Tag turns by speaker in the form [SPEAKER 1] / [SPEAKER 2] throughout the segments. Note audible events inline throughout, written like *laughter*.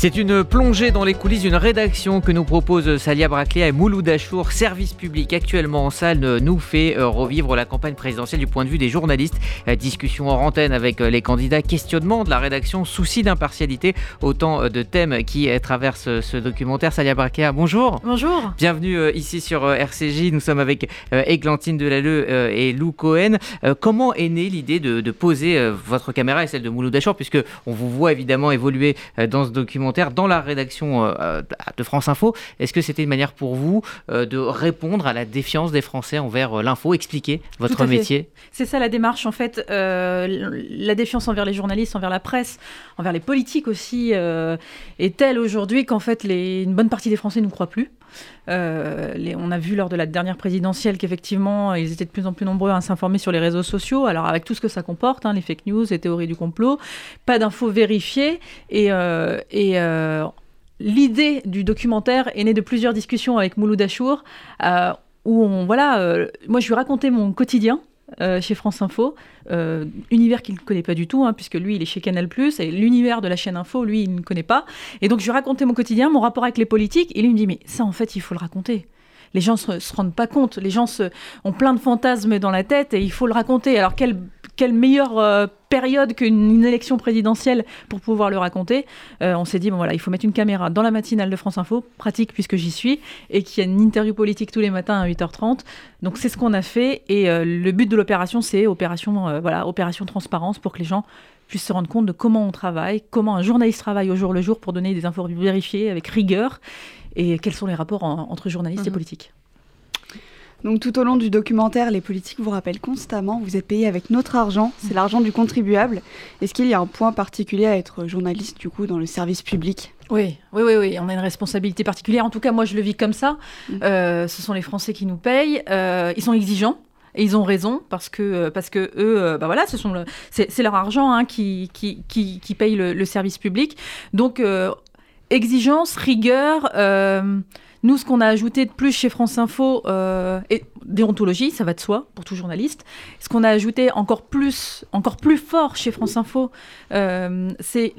[SPEAKER 1] C'est une plongée dans les coulisses d'une rédaction que nous propose Salia Braclea et Mouloud Achour. Service public actuellement en salle nous fait euh, revivre la campagne présidentielle du point de vue des journalistes. Euh, discussion en antenne avec euh, les candidats, questionnement de la rédaction, souci d'impartialité, autant de thèmes qui traversent ce documentaire. Salia Braclea, bonjour.
[SPEAKER 2] Bonjour.
[SPEAKER 1] Bienvenue ici sur RCJ. Nous sommes avec Églantine Delalleux et Lou Cohen. Comment est née l'idée de, poser votre caméra et celle de Mouloud Achour, puisque on vous voit évidemment évoluer dans ce documentaire dans la rédaction euh, euh, de France Info. Est-ce que c'était une manière pour vous euh, de répondre à la défiance des Français envers l'info, expliquer votre métier?
[SPEAKER 2] C'est ça la démarche en fait. la défiance envers les journalistes, envers la presse, envers les politiques aussi est telle aujourd'hui qu'en fait les, une bonne partie des Français ne nous croient plus. Euh, on a vu lors de la dernière présidentielle qu'effectivement, ils étaient de plus en plus nombreux à s'informer sur les réseaux sociaux. Alors, avec tout ce que ça comporte, hein, les fake news, les théories du complot, pas d'infos vérifiées. Et, euh, euh, l'idée du documentaire est née de plusieurs discussions avec Mouloud Achour, où on, voilà, moi, je lui racontais mon quotidien. Euh, chez France Info, euh, univers qu'il ne connaît pas du tout, hein, puisque lui, il est chez Canal+, et l'univers de la chaîne Info, lui, il ne connaît pas. Et donc, je lui racontais mon quotidien, mon rapport avec les politiques, et lui me dit, mais ça, en fait, il faut le raconter. Les gens ne se, rendent pas compte, les gens ont plein de fantasmes dans la tête, et il faut le raconter. Alors, quel quelle meilleure euh, période qu'une élection présidentielle pour pouvoir le raconter? Euh, On s'est dit, bon voilà, il faut mettre une caméra dans la matinale de France Info, pratique puisque j'y suis, et qu'il y a une interview politique tous les matins à 8h30. Donc c'est ce qu'on a fait, et euh, le but de l'opération, c'est opération, voilà, opération transparence pour que les gens puissent se rendre compte de comment on travaille, comment un journaliste travaille au jour le jour pour donner des infos vérifiées avec rigueur, et quels sont les rapports entre journalistes et mhm. politiques.
[SPEAKER 3] Donc tout au long du documentaire, les politiques vous rappellent constamment, vous êtes payé avec notre argent, c'est l'argent du contribuable. Est-ce qu'il y a un point particulier à être journaliste du coup dans le service public?
[SPEAKER 2] Oui, oui, oui, oui, on a une responsabilité particulière. En tout cas, moi, je le vis comme ça. Mm. Euh, ce sont les Français qui nous payent. Euh, ils sont exigeants. Et ils ont raison parce que, euh, parce que eux, bah voilà, ce sont c'est, leur argent hein, qui, qui, qui, paye le, service public. Donc, exigence, rigueur, nous, ce qu'on a ajouté de plus chez France Info, euh, et déontologie, ça va de soi pour tout journaliste. Ce qu'on a ajouté encore plus, encore plus fort chez France Info, euh, c'est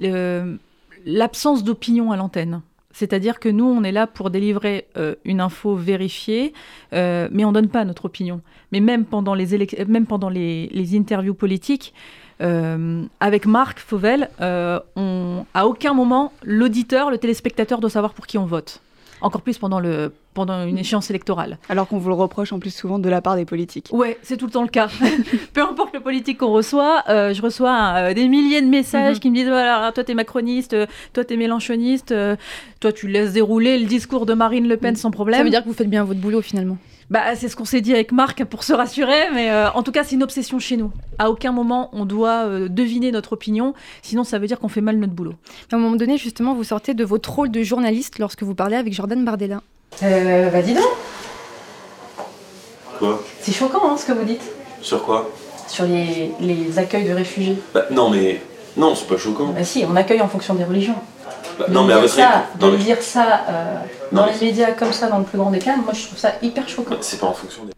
[SPEAKER 2] l'absence d'opinion à l'antenne. C'est-à-dire que nous, on est là pour délivrer euh, une info vérifiée, mais on ne donne pas notre opinion. Mais même pendant les, même pendant les, interviews politiques, avec Marc Fauvel, on, à aucun moment, l'auditeur, le téléspectateur doit savoir pour qui on vote encore plus pendant, le, pendant une échéance électorale.
[SPEAKER 3] Alors qu'on vous le reproche en plus souvent de la part des politiques.
[SPEAKER 2] Ouais, c'est tout le temps le cas. *laughs* Peu importe le politique qu'on reçoit, euh, je reçois euh, des milliers de messages mhm. qui me disent voilà, toi t'es macroniste, euh, toi t'es mélanchoniste, toi tu laisses dérouler le discours de Marine Le Pen sans problème.
[SPEAKER 3] Ça veut dire que vous faites bien votre boulot finalement.
[SPEAKER 2] Bah, c'est ce qu'on s'est dit avec Marc pour se rassurer, mais en tout cas, c'est une obsession chez nous. À aucun moment, on doit deviner notre opinion, sinon ça veut dire qu'on fait mal notre boulot.
[SPEAKER 3] À un moment donné, justement, vous sortez de votre rôle de journaliste lorsque vous parlez avec Jordan Bardella.
[SPEAKER 2] Euh, bah dis donc
[SPEAKER 4] Quoi?
[SPEAKER 2] C'est choquant hein, ce que vous dites.
[SPEAKER 4] Sur quoi?
[SPEAKER 2] Sur les, les, accueils de réfugiés.
[SPEAKER 4] Bah non mais... Non, c'est pas choquant.
[SPEAKER 2] Bah si, on accueille en fonction des religions.
[SPEAKER 4] Bah, non mais à votre
[SPEAKER 2] ça, De dire ça euh, dans les médias comme ça, dans le plus grand des cas, moi je trouve ça hyper choquant. Bah,
[SPEAKER 4] c'est pas en fonction des...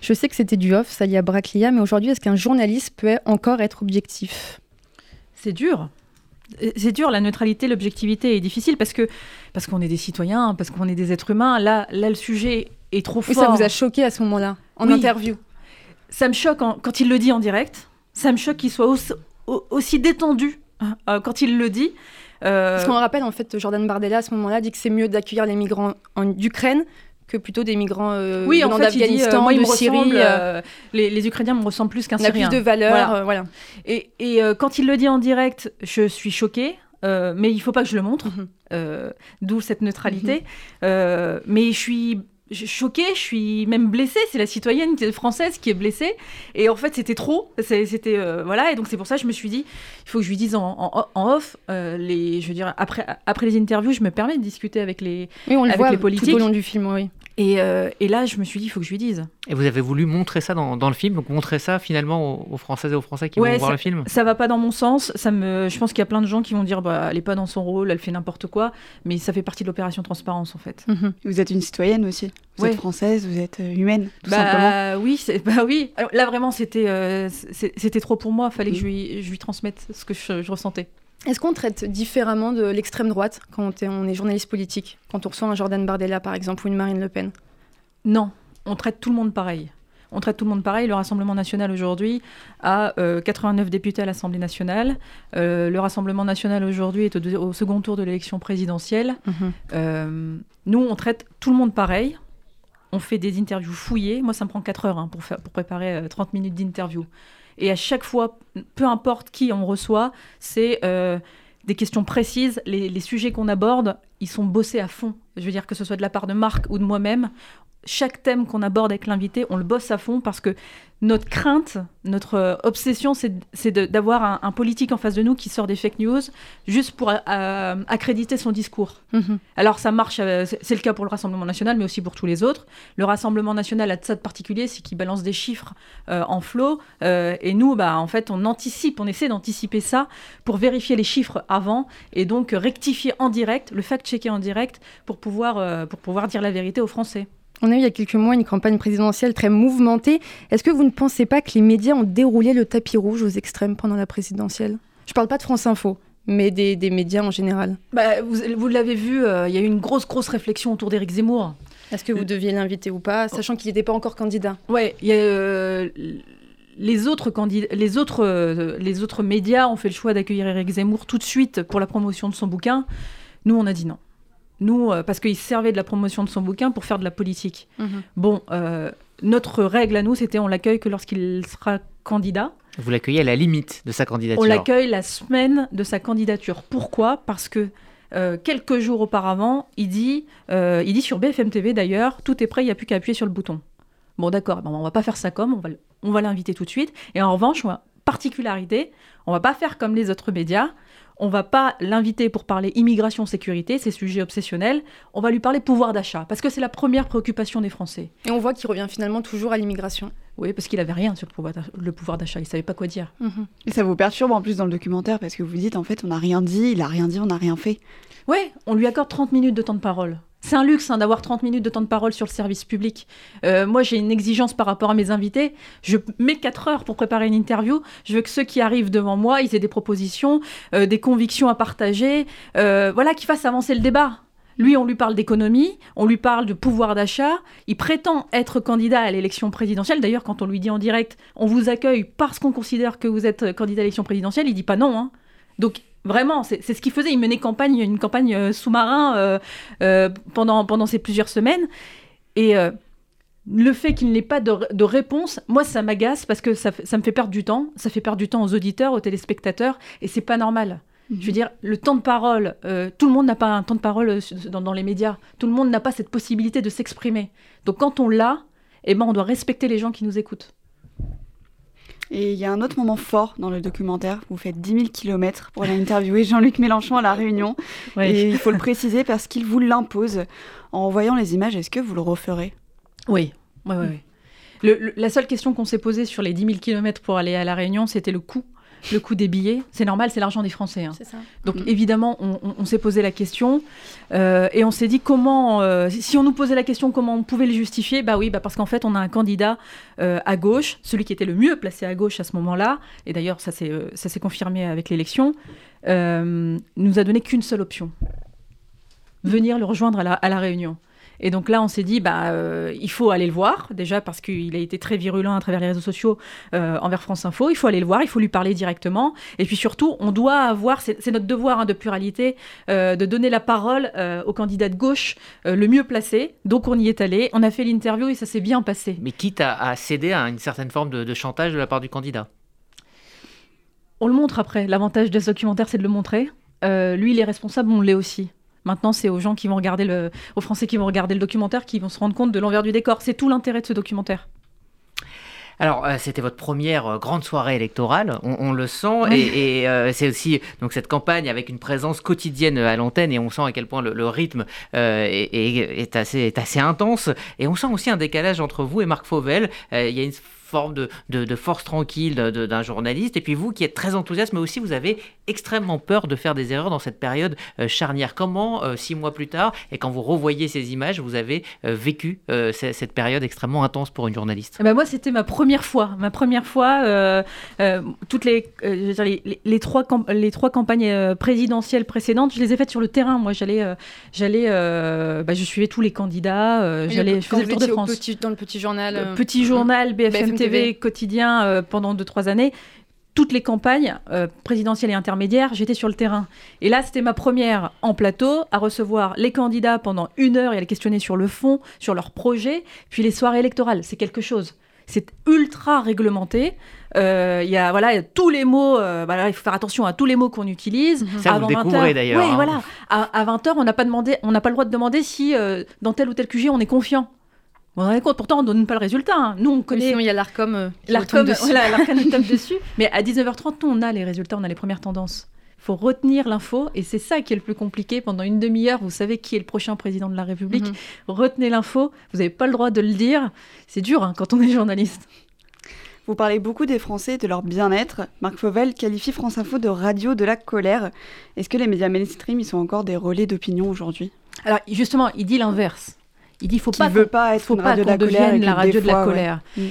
[SPEAKER 3] Je sais que c'était du off, Salia Braclia, mais aujourd'hui, est-ce qu'un journaliste peut encore être objectif?
[SPEAKER 2] C'est dur. C'est dur, la neutralité, l'objectivité est difficile parce que parce qu'on est des citoyens, parce qu'on est des êtres humains. Là, là, le sujet est trop fort.
[SPEAKER 3] ça vous a choqué à ce moment-là, en interview
[SPEAKER 2] Ça me choque quand il le dit en direct. Ça me choque qu'il soit aussi, détendu euh, quand il le dit.
[SPEAKER 3] Euh... Parce qu'on rappelle, en fait, Jordan Bardella, à ce moment-là, dit que c'est mieux d'accueillir les migrants en Ukraine que plutôt des migrants euh,
[SPEAKER 2] oui, en d'Afghanistan, euh, de Syrie. Euh, les, Ukrainiens me ressemblent plus qu'un Syrien.
[SPEAKER 3] a plus de valeur, voilà.
[SPEAKER 2] Et, et quand il le dit en direct, je suis choquée. mais il faut pas que je le montre, mhm. d'où cette neutralité. Mhm. mais je suis choquée, je suis même blessée. C'est la citoyenne française qui est blessée. Et en fait, c'était trop. C'était euh, voilà. Et donc c'est pour ça que je me suis dit, il faut que je lui dise en, off. Euh, les, je veux dire après après les interviews, je me permets de discuter avec les
[SPEAKER 3] oui, on
[SPEAKER 2] avec
[SPEAKER 3] voit
[SPEAKER 2] les politiques
[SPEAKER 3] tout au long du film, oui.
[SPEAKER 2] Euh, et, là, je me suis dit, il faut que je lui dise.
[SPEAKER 1] Et vous avez voulu montrer ça dans, le film, donc montrer ça finalement aux, Françaises et aux Français qui vont voir le film
[SPEAKER 2] Ça va pas dans mon sens. Ça me, je pense qu'il y a plein de gens qui vont dire, bah, elle est pas dans son rôle, elle fait n'importe quoi. Mais ça fait partie de l'opération transparence en fait.
[SPEAKER 3] Mhm. Vous êtes une citoyenne aussi. Vous êtes française, vous êtes euh, humaine, tout
[SPEAKER 2] bah,
[SPEAKER 3] simplement.
[SPEAKER 2] Oui, bah oui. là vraiment, c'était euh, c'était trop pour moi. Il Fallait que je lui, je lui transmette ce que je ressentais.
[SPEAKER 5] Est-ce qu'on traite différemment de l'extrême droite quand on est journaliste politique Quand on reçoit un Jordan Bardella, par exemple, ou une Marine Le Pen?
[SPEAKER 2] Non, on traite tout le monde pareil. On traite tout le monde pareil. Le Rassemblement national aujourd'hui a 89 députés à l'Assemblée nationale. le Rassemblement national aujourd'hui est au, second tour de l'élection présidentielle. Mhm. nous, on traite tout le monde pareil on fait des interviews fouillées. Moi, ça me prend 4 heures hein, pour, faire, pour préparer 30 minutes d'interview. Et à chaque fois, peu importe qui on reçoit, c'est euh, des questions précises. Les, sujets qu'on aborde, ils sont bossés à fond. Je veux dire que ce soit de la part de Marc ou de moi-même, chaque thème qu'on aborde avec l'invité, on le bosse à fond parce que notre crainte, notre euh, obsession, c'est d'avoir un, politique en face de nous qui sort des fake news juste pour euh, accréditer son discours. Mhm. Alors ça marche, euh, c'est le cas pour le Rassemblement national, mais aussi pour tous les autres. Le Rassemblement national a de ça de particulier, c'est qu'il balance des chiffres en flot, et nous, bah, en fait, on anticipe, on essaie d'anticiper ça pour vérifier les chiffres avant, et donc rectifier en direct, le fact-checker en direct, pour pouvoir, pour pouvoir dire la vérité aux Français.
[SPEAKER 5] On a eu il y a quelques mois une campagne présidentielle très mouvementée. Est-ce que vous ne pensez pas que les médias ont déroulé le tapis rouge aux extrêmes pendant la présidentielle? Je ne parle pas de France Info, mais des, médias en général.
[SPEAKER 2] Bah, vous, l'avez vu, euh, il y a eu une grosse, grosse réflection autour d'Éric Zemmour.
[SPEAKER 5] Est-ce que vous deviez l'inviter ou pas, sachant qu'il n'était pas encore candidat?
[SPEAKER 2] Oui, euh, les autres, les, autres, euh, les autres médias ont fait le choix d'accueillir Éric Zemmour tout de suite pour la promotion de son bouquin. Nous, on a dit non. Nous, euh, parce qu'il servait de la promotion de son bouquin pour faire de la politique. Mhm. Bon, euh, notre règle à nous, c'était on l'accueille que lorsqu'il sera candidat.
[SPEAKER 1] Vous l'accueillez à la limite de sa candidature.
[SPEAKER 2] On l'accueille la semaine de sa candidature. Pourquoi? Parce que euh, quelques jours auparavant, il dit, il dit sur BFM TV d'ailleurs, tout est prêt, il n'y a plus qu'à appuyer sur le bouton. Bon, d'accord, bon, on va pas faire ça comme, on va, on va l'inviter tout de suite. Et en revanche, particularité, on va pas faire comme les autres médias on va pas l'inviter pour parler immigration, sécurité, ces sujets obsessionnels. On va lui parler pouvoir d'achat, parce que c'est la première préoccupation des Français.
[SPEAKER 5] Et on voit qu'il revient finalement toujours à l'immigration.
[SPEAKER 2] Oui, parce qu'il avait rien sur le pouvoir d'achat, il savait pas quoi dire.
[SPEAKER 3] Mhm. Et ça vous perturbe en plus dans le documentaire, parce que vous dites en fait, on n'a rien dit, il a rien dit, on n'a rien fait.
[SPEAKER 2] Oui, on lui accorde 30 minutes de temps de parole. C'est un luxe hein, d'avoir 30 minutes de temps de parole sur le service public. Euh, moi, j'ai une exigence par rapport à mes invités. Je mets 4 heures pour préparer une interview. Je veux que ceux qui arrivent devant moi, ils aient des propositions, euh, des convictions à partager, euh, voilà, qu'ils fassent avancer le débat. Lui, on lui parle d'économie, on lui parle de pouvoir d'achat. Il prétend être candidat à l'élection présidentielle. D'ailleurs, quand on lui dit en direct, on vous accueille parce qu'on considère que vous êtes candidat à l'élection présidentielle, il dit pas non. Hein. Donc, Vraiment, c'est ce qu'il faisait. Il menait campagne, une campagne euh, sous-marin euh, euh, pendant, pendant ces plusieurs semaines. Et le fait qu'il n'ait pas de, réponse, moi, ça m'agace parce que ça, me fait perdre du temps. Ça fait perdre du temps aux auditeurs, aux téléspectateurs, et c'est pas normal. Je veux mhm. dire, le temps de parole, tout le monde n'a pas un temps de parole dans, dans, les médias. Tout le monde n'a pas cette possibilité de s'exprimer. Donc quand on l'a, eh ben, on doit respecter les gens qui nous écoutent.
[SPEAKER 3] Et il y a un autre moment fort dans le documentaire. Vous faites 10 000 km pour aller interviewer Jean-Luc Mélenchon à La Réunion. *laughs* Et il faut le préciser parce qu'il vous l'impose. En voyant les images, est-ce que vous le referez?
[SPEAKER 2] Oui, oui, oui. la seule question qu'on s'est posée sur les 10 000 km pour aller à La Réunion, c'était le coût le coût des billets. C'est normal, c'est l'argent des Français. Hein. Donc mm-hmm. évidemment, on, s'est posé la question euh, et on s'est dit comment, euh, si on nous posait la question comment on pouvait le justifier, bah oui, bah parce qu'en fait on a un candidat euh, à gauche, celui qui était le mieux placé à gauche à ce moment-là, et d'ailleurs ça s'est confirmé avec l'élection, nous a donné qu'une seule option venir le rejoindre à la Réunion. Et donc là, on s'est dit, bah, euh, il faut aller le voir, déjà parce qu'il a été très virulent à travers les réseaux sociaux euh, envers France Info. Il faut aller le voir, il faut lui parler directement. Et puis surtout, on doit avoir, c'est notre devoir hein, de pluralité, euh, de donner la parole au candidat de gauche le mieux placé. Donc on y est allé, on a fait l'interview et ça s'est bien passé.
[SPEAKER 1] Mais quitte à, céder à une certaine forme de, de chantage de la part du candidat
[SPEAKER 2] On le montre après. L'avantage de ce documentaire, c'est de le montrer. lui, il est responsable, on l'est aussi. Maintenant, c'est aux gens qui vont regarder le, aux Français qui vont regarder le documentaire qui vont se rendre compte de l'envers du décor. C'est tout l'intérêt de ce documentaire.
[SPEAKER 1] Alors, euh, c'était votre première euh, grande soirée électorale, on, le sent, et, euh, c'est aussi donc cette campagne avec une présence quotidienne à l'antenne, et on sent à quel point le, rythme est, assez, est, assez, intense, et on sent aussi un décalage entre vous et Marc Fauvel. Il y a une forme de, de, force tranquille d'un journaliste. Et puis vous qui êtes très enthousiaste, mais aussi vous avez extrêmement peur de faire des erreurs dans cette période euh, charnière. Comment, euh, six mois plus tard, et quand vous revoyez ces images, vous avez euh, vécu cette période extrêmement intense pour une journaliste?
[SPEAKER 2] Eh ben Moi, c'était ma première fois. Ma première fois, toutes les, les, les, trois les trois campagnes présidentielles précédentes, je les ai faites sur le terrain. Moi, j'allais, j'allais, bah, je suivais tous les candidats. j'allais, je faisais le tour de France.
[SPEAKER 5] dans le petit journal.
[SPEAKER 2] Petit journal, BFM, TV, quotidien pendant deux trois années toutes les campagnes euh, présidentielles et intermédiaires, j'étais sur le terrain. Et là, c'était ma première en plateau à recevoir les candidats pendant une heure et à les questionner sur le fond, sur leur projet, puis les soirées électorales. C'est quelque chose. C'est ultra réglementé. Euh, il y a voilà tous les mots. Euh, il faut faire attention à tous les mots qu'on utilise.
[SPEAKER 1] Mhm. Ça vous découvrez d'ailleurs.
[SPEAKER 2] Oui, hein. voilà. À, 20 h on n'a pas demandé, on n'a pas le droit de demander si dans tel ou tel QG on est confiant. Vous vous rendez compte, pourtant on ne donne pas le résultat. Hein. Nous on connaît.
[SPEAKER 5] sinon il y a l'ARCOM. Euh,
[SPEAKER 2] L'ARCOM, voilà, l'ARCOM tape *laughs* dessus. Mais à 19h30, nous on a les résultats, on a les premières tendances. Il faut retenir l'info et c'est ça qui est le plus compliqué. Pendant une demi-heure, vous savez qui est le prochain président de la République. Mhm. Retenez l'info, vous n'avez pas le droit de le dire. C'est dur hein, quand on est journaliste.
[SPEAKER 3] Vous parlez beaucoup des Français et de leur bien-être. Marc Fauvel qualifie France Info de radio de la colère. Est-ce que les médias mainstream ils sont encore des relais d'opinion aujourd'hui?
[SPEAKER 2] Alors justement, il dit l'inverse. Il dit faut
[SPEAKER 3] pas veut pas être faut pas qu'on devienne
[SPEAKER 2] la radio de la colère. Mm.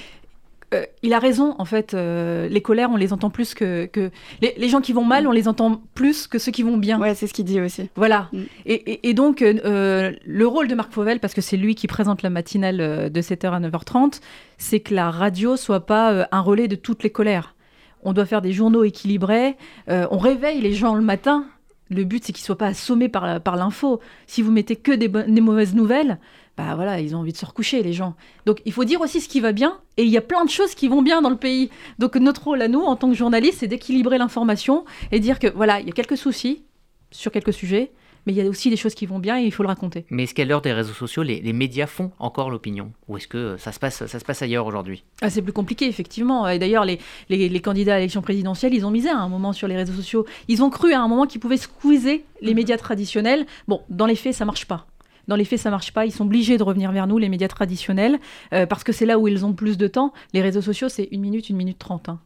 [SPEAKER 2] Euh, il a raison, en fait. Euh, les colères, on les entend plus que. que... Les, gens qui vont mal, mm. on les entend plus que ceux qui vont bien.
[SPEAKER 3] Ouais, c'est ce qu'il dit aussi.
[SPEAKER 2] Voilà. Mm. Et, et, donc, euh, le rôle de Marc Fauvel, parce que c'est lui qui présente la matinale de 7h à 9h30, c'est que la radio soit pas un relais de toutes les colères. On doit faire des journaux équilibrés. on réveille les gens le matin. Le but, c'est qu'ils soient pas assommés par, par l'info. Si vous mettez que des, des mauvaises nouvelles, bah voilà, ils ont envie de se recoucher, les gens. Donc il faut dire aussi ce qui va bien, et il y a plein de choses qui vont bien dans le pays. Donc notre rôle à nous, en tant que journalistes, c'est d'équilibrer l'information et dire que voilà, il y a quelques soucis sur quelques sujets, mais il y a aussi des choses qui vont bien et il faut le raconter.
[SPEAKER 1] Mais est-ce qu'à l'heure des réseaux sociaux, les, médias font encore l'opinion? Ou est-ce que ça se passe, ça se passe ailleurs aujourd'hui?
[SPEAKER 2] Ah, C'est plus compliqué, effectivement. Et d'ailleurs, les, les, candidats à l'élection présidentielle, ils ont misé à un moment sur les réseaux sociaux. Ils ont cru à un moment qu'ils pouvaient squeezer les mm-hmm. médias traditionnels. Bon, dans les faits, ça marche pas. Dans les faits, ça marche pas. Ils sont obligés de revenir vers nous, les médias traditionnels, euh, parce que c'est là où ils ont plus de temps. Les réseaux sociaux, c'est une minute, une minute trente. Hein.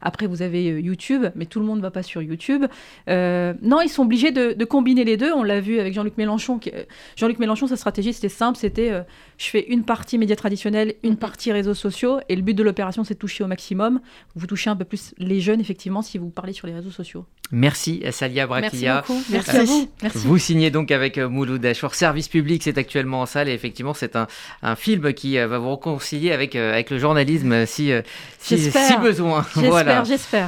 [SPEAKER 2] Après, vous avez euh, YouTube, mais tout le monde ne va pas sur YouTube. Euh, non, ils sont obligés de, combiner les deux. On l'a vu avec Jean-Luc Mélenchon. Jean-Luc Mélenchon, sa stratégie, c'était simple. C'était je fais une partie médias traditionnels, une mhm. partie réseaux sociaux. Et le but de l'opération, c'est de toucher au maximum. Vous touchez un peu plus les jeunes, effectivement, si vous parlez sur les réseaux sociaux.
[SPEAKER 1] Merci Salia Braquilla.
[SPEAKER 2] Merci beaucoup. Merci à vous.
[SPEAKER 1] Vous signez donc avec Mouloud Achour. Service public, c'est actuellement en salle et effectivement, c'est un, un, film qui va vous réconcilier avec, avec le journalisme si, si, si besoin.
[SPEAKER 2] J'espère, j'espère.